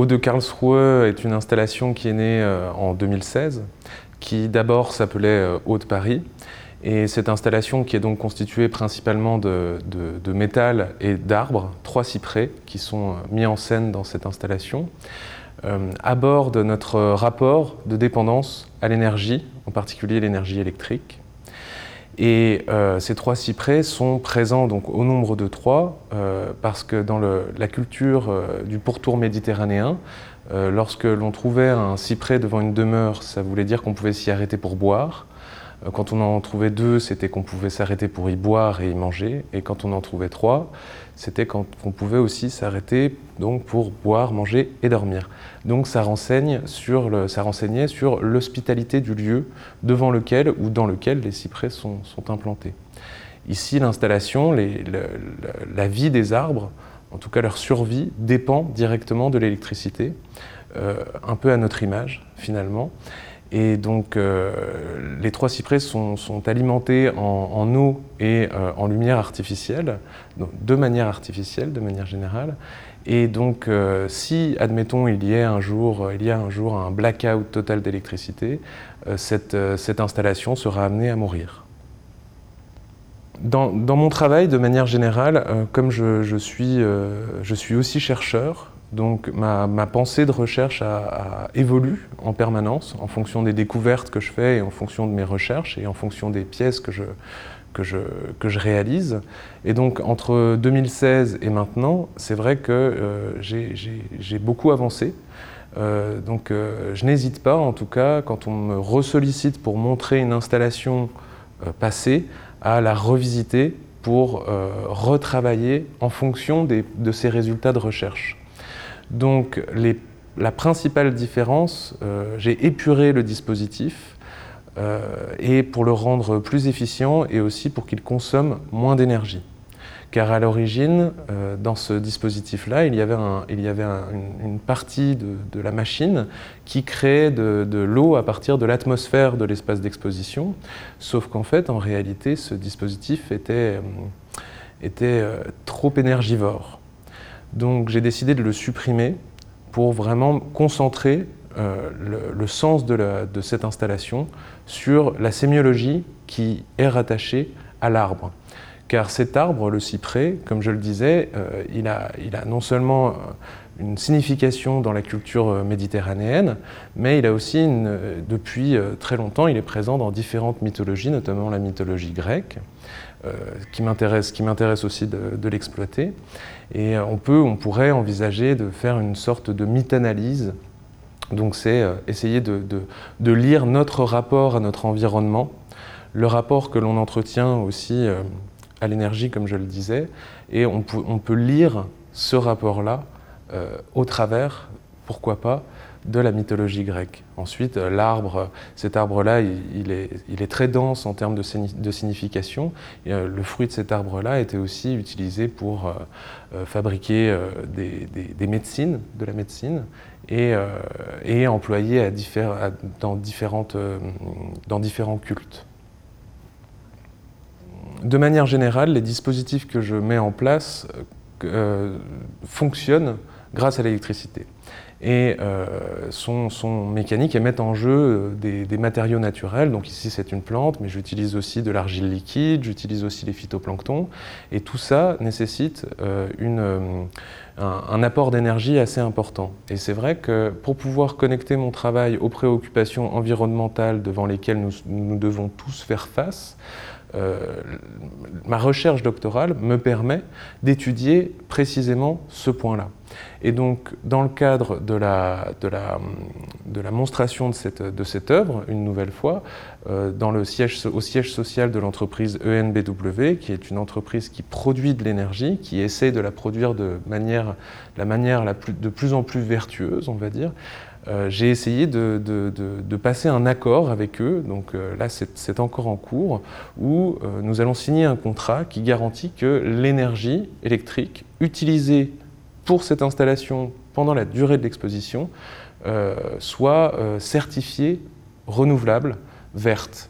Eau de Karlsruhe est une installation qui est née euh, en 2016, qui d'abord s'appelait euh, Eau de Paris. Et cette installation, qui est donc constituée principalement de, métal et d'arbres, trois cyprès qui sont euh, mis en scène dans cette installation, aborde notre rapport de dépendance à l'énergie, en particulier l'énergie électrique, et euh, ces trois cyprès sont présents donc au nombre de trois euh, parce que dans la culture euh, du pourtour méditerranéen, lorsque l'on trouvait un cyprès devant une demeure, ça voulait dire qu'on pouvait s'y arrêter pour boire. Quand on en trouvait deux, c'était qu'on pouvait s'arrêter pour y boire et y manger. Et quand on en trouvait trois, c'était qu'on pouvait aussi s'arrêter donc pour boire, manger et dormir. Donc ça, renseigne sur ça renseignait sur l'hospitalité du lieu devant lequel ou dans lequel les cyprès sont, implantés. Ici, l'installation, la vie des arbres, en tout cas leur survie, dépend directement de l'électricité, euh, un peu à notre image finalement. Et donc, euh, les trois cyprès sont, alimentés en, eau et euh, en lumière artificielle, de manière artificielle, de manière générale. Et donc, euh, si, admettons, il y, a un jour, il y a un jour un blackout total d'électricité, cette, installation sera amenée à mourir. Dans, mon travail, de manière générale, comme je, suis, je suis aussi chercheur, donc ma, pensée de recherche a, évolue en permanence en fonction des découvertes que je fais et en fonction de mes recherches et en fonction des pièces que je, réalise. Et donc entre 2016 et maintenant, c'est vrai que euh, j'ai beaucoup avancé. Euh, donc euh, je n'hésite pas, en tout cas, quand on me ressollicite pour montrer une installation passée, à la revisiter pour retravailler en fonction de ces résultats de recherche. Donc la principale différence, euh, j'ai épuré le dispositif euh, et pour le rendre plus efficient et aussi pour qu'il consomme moins d'énergie. Car à l'origine, euh, dans ce dispositif-là, il y avait, une, partie de, la machine qui créait de, l'eau à partir de l'atmosphère de l'espace d'exposition, sauf qu'en fait, en réalité, ce dispositif était trop énergivore. Donc j'ai décidé de le supprimer pour vraiment concentrer euh, le, sens de, cette installation sur la sémiologie qui est rattachée à l'arbre. Car cet arbre, le cyprès, comme je le disais, euh, il, a, non seulement euh, une signification dans la culture méditerranéenne, mais il a aussi, depuis très longtemps, il est présent dans différentes mythologies, notamment la mythologie grecque. Euh, qui m'intéresse aussi de, l'exploiter. Et euh, on, peut, on pourrait envisager de faire une sorte de mythe-analyse. Donc c'est euh, essayer de, de, lire notre rapport à notre environnement, le rapport que l'on entretient aussi à l'énergie, comme je le disais, et on, on peut lire ce rapport-là au travers, pourquoi pas, de la mythologie grecque. Ensuite, euh, l'arbre, cet arbre-là, il, est, très dense en termes de, signification. Euh, le fruit de cet arbre-là était aussi utilisé pour euh, fabriquer des, médecines, de la médecine, et, employé dans différents cultes. De manière générale, les dispositifs que je mets en place fonctionnent grâce à l'électricité et euh, sont, mécaniques et mettent en jeu euh, des, matériaux naturels. Donc ici c'est une plante, mais j'utilise aussi de l'argile liquide, j'utilise aussi les phytoplanctons, et tout ça nécessite euh, une, un, apport d'énergie assez important. Et c'est vrai que pour pouvoir connecter mon travail aux préoccupations environnementales devant lesquelles nous devons tous faire face, ma recherche doctorale me permet d'étudier précisément ce point-là. Et donc, dans le cadre de la, de la, de la monstration de cette, de cette œuvre, une nouvelle fois, euh, dans le siège, au siège social de l'entreprise ENBW, qui est une entreprise qui produit de l'énergie, qui essaie de la produire de manière, la manière de plus en plus vertueuse, on va dire, euh, j'ai essayé de, passer un accord avec eux, donc euh, là c'est encore en cours, où nous allons signer un contrat qui garantit que l'énergie électrique utilisée pour cette installation pendant la durée de l'exposition soit certifiée, renouvelable, verte.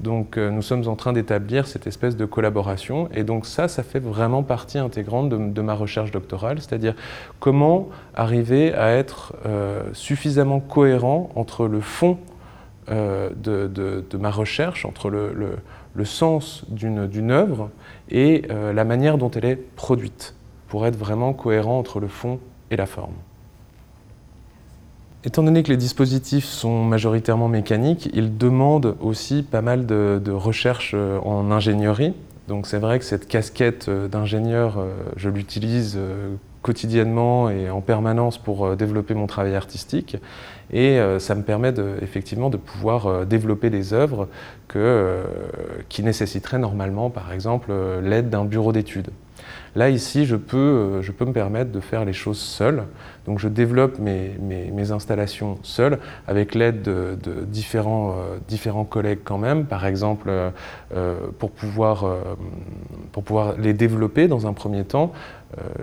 Donc nous sommes en train d'établir cette espèce de collaboration et donc ça, ça fait vraiment partie intégrante de, ma recherche doctorale, c'est-à-dire comment arriver à être suffisamment cohérent entre le fond de, ma recherche, entre le, sens d'une œuvre et euh, la manière dont elle est produite, pour être vraiment cohérent entre le fond et la forme. Étant donné que les dispositifs sont majoritairement mécaniques, ils demandent aussi pas mal de, de recherche euh, en ingénierie. Donc c'est vrai que cette casquette euh, d'ingénieur, je l'utilise quotidiennement et en permanence pour développer mon travail artistique. Et euh, ça me permet effectivement de pouvoir euh, développer des œuvres euh, qui nécessiteraient normalement, par exemple, l'aide d'un bureau d'études. Là, ici, je peux, je peux me permettre de faire les choses seul. Donc, je développe mes, mes, installations seul, avec l'aide de, différents, différents collègues quand même. Par exemple, pour, pouvoir, pour pouvoir les développer dans un premier temps,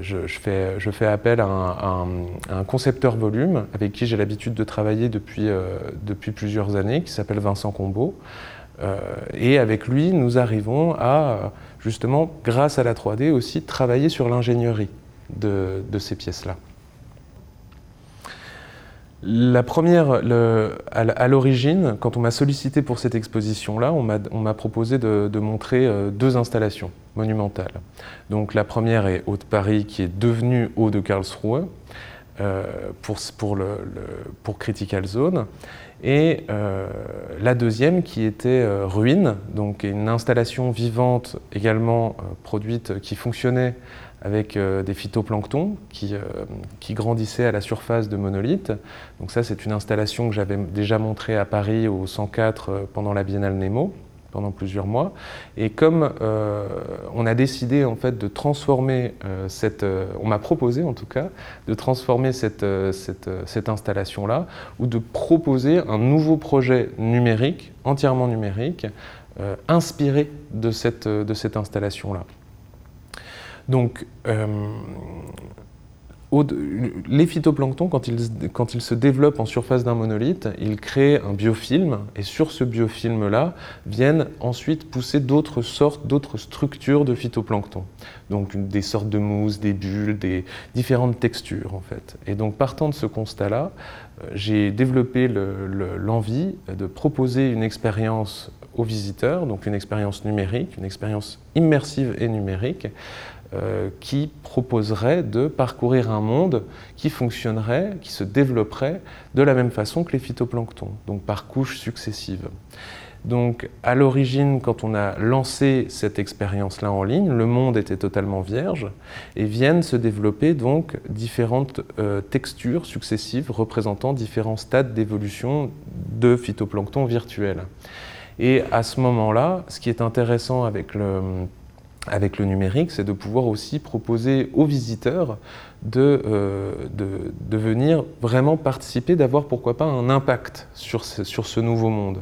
je, fais, je, fais, appel à un, concepteur volume avec qui j'ai l'habitude de travailler depuis, euh, depuis plusieurs années, qui s'appelle Vincent Combeau. Euh, et avec lui, nous arrivons à, justement, grâce à la 3D, aussi travailler sur l'ingénierie de, de, ces pièces-là. La première, à l'origine, quand on m'a sollicité pour cette exposition-là, on m'a proposé de, de, montrer euh, deux installations monumentales. Donc la première est Haute Paris, qui est devenue Haut de Karlsruhe, pour, pour, le, pour, Critical Zone. Et euh, la deuxième qui était euh, Ruine, donc une installation vivante également produite qui fonctionnait avec des phytoplanctons qui, qui, grandissaient à la surface de monolithes. Donc ça, c'est une installation que j'avais déjà montrée à Paris au 104 pendant la Biennale Nemo pendant plusieurs mois. Et comme euh, on a décidé en fait de transformer euh, cette, euh, on m'a proposé en tout cas de transformer cette, cette, cette installation-là ou de proposer un nouveau projet numérique, entièrement numérique, inspiré de cette, de cette installation-là. Donc, les phytoplanctons, quand ils, se développent en surface d'un monolithe, ils créent un biofilm, et sur ce biofilm-là viennent ensuite pousser d'autres sortes, d'autres structures de phytoplancton. Donc des sortes de mousse, des bulles, des différentes textures en fait. Et donc partant de ce constat-là, euh, j'ai développé l'envie de proposer une expérience aux visiteurs, donc une expérience numérique, une expérience immersive et numérique, euh, qui proposerait de parcourir un monde qui fonctionnerait, qui se développerait de la même façon que les phytoplanctons, donc par couches successives. Donc à l'origine, quand on a lancé cette expérience-là en ligne, le monde était totalement vierge et viennent se développer donc différentes euh, textures successives représentant différents stades d'évolution de phytoplancton virtuel. Et à ce moment-là, ce qui est intéressant avec le avec le numérique, c'est de pouvoir aussi proposer aux visiteurs de, euh, de, venir vraiment participer, d'avoir pourquoi pas un impact sur ce, sur ce nouveau monde.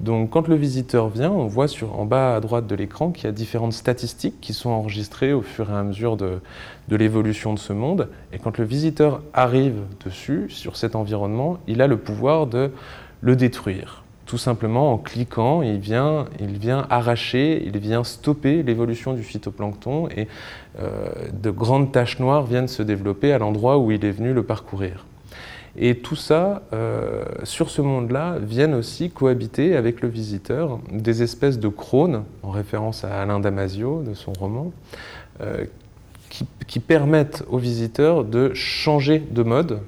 Donc quand le visiteur vient, on voit sur, en bas à droite de l'écran qu'il y a différentes statistiques qui sont enregistrées au fur et à mesure de, de l'évolution de ce monde. Et quand le visiteur arrive dessus, sur cet environnement, il a le pouvoir de le détruire tout simplement en cliquant, il vient, arracher, il vient stopper l'évolution du phytoplancton et euh, de grandes taches noires viennent se développer à l'endroit où il est venu le parcourir. Et tout ça, euh, sur ce monde-là, viennent aussi cohabiter avec le visiteur des espèces de crônes, en référence à Alain Damasio de son roman, euh, qui, permettent aux visiteurs de changer de mode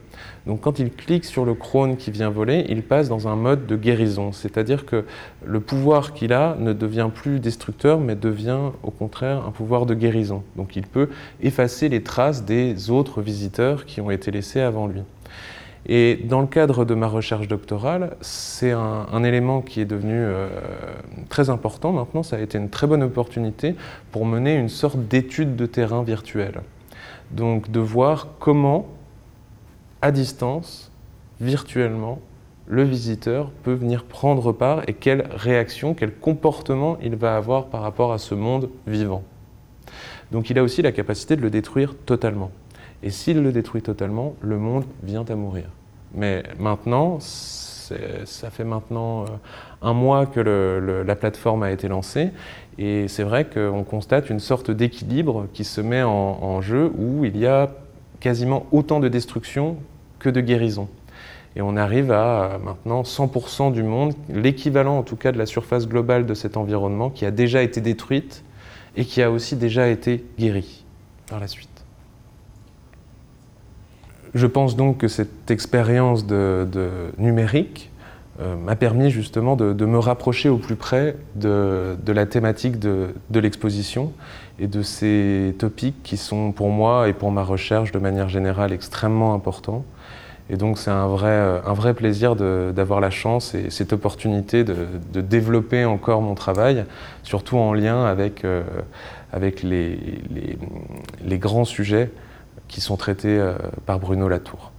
donc quand il clique sur le crône qui vient voler, il passe dans un mode de guérison, c'est-à-dire que le pouvoir qu'il a ne devient plus destructeur, mais devient au contraire un pouvoir de guérison. Donc il peut effacer les traces des autres visiteurs qui ont été laissés avant lui. Et dans le cadre de ma recherche doctorale, c'est un, élément qui est devenu euh, très important maintenant. Ça a été une très bonne opportunité pour mener une sorte d'étude de terrain virtuelle. Donc de voir comment à distance, virtuellement, le visiteur peut venir prendre part et quelle réaction, quel comportement il va avoir par rapport à ce monde vivant. Donc il a aussi la capacité de le détruire totalement. Et s'il le détruit totalement, le monde vient à mourir. Mais maintenant, ça fait maintenant un mois que la plateforme a été lancée et c'est vrai qu'on constate une sorte d'équilibre qui se met en, jeu où il y a quasiment autant de destruction que de guérison. Et on arrive à maintenant 100% du monde, l'équivalent en tout cas de la surface globale de cet environnement qui a déjà été détruite et qui a aussi déjà été guérie par la suite. Je pense donc que cette expérience de numérique euh, m'a permis justement de, me rapprocher au plus près de, la thématique de, l'exposition et de ces topics qui sont pour moi et pour ma recherche de manière générale extrêmement importants. Et donc c'est un vrai, un vrai plaisir d'avoir la chance et cette opportunité de, développer encore mon travail, surtout en lien avec, euh, avec les, les, grands sujets qui sont traités euh, par Bruno Latour.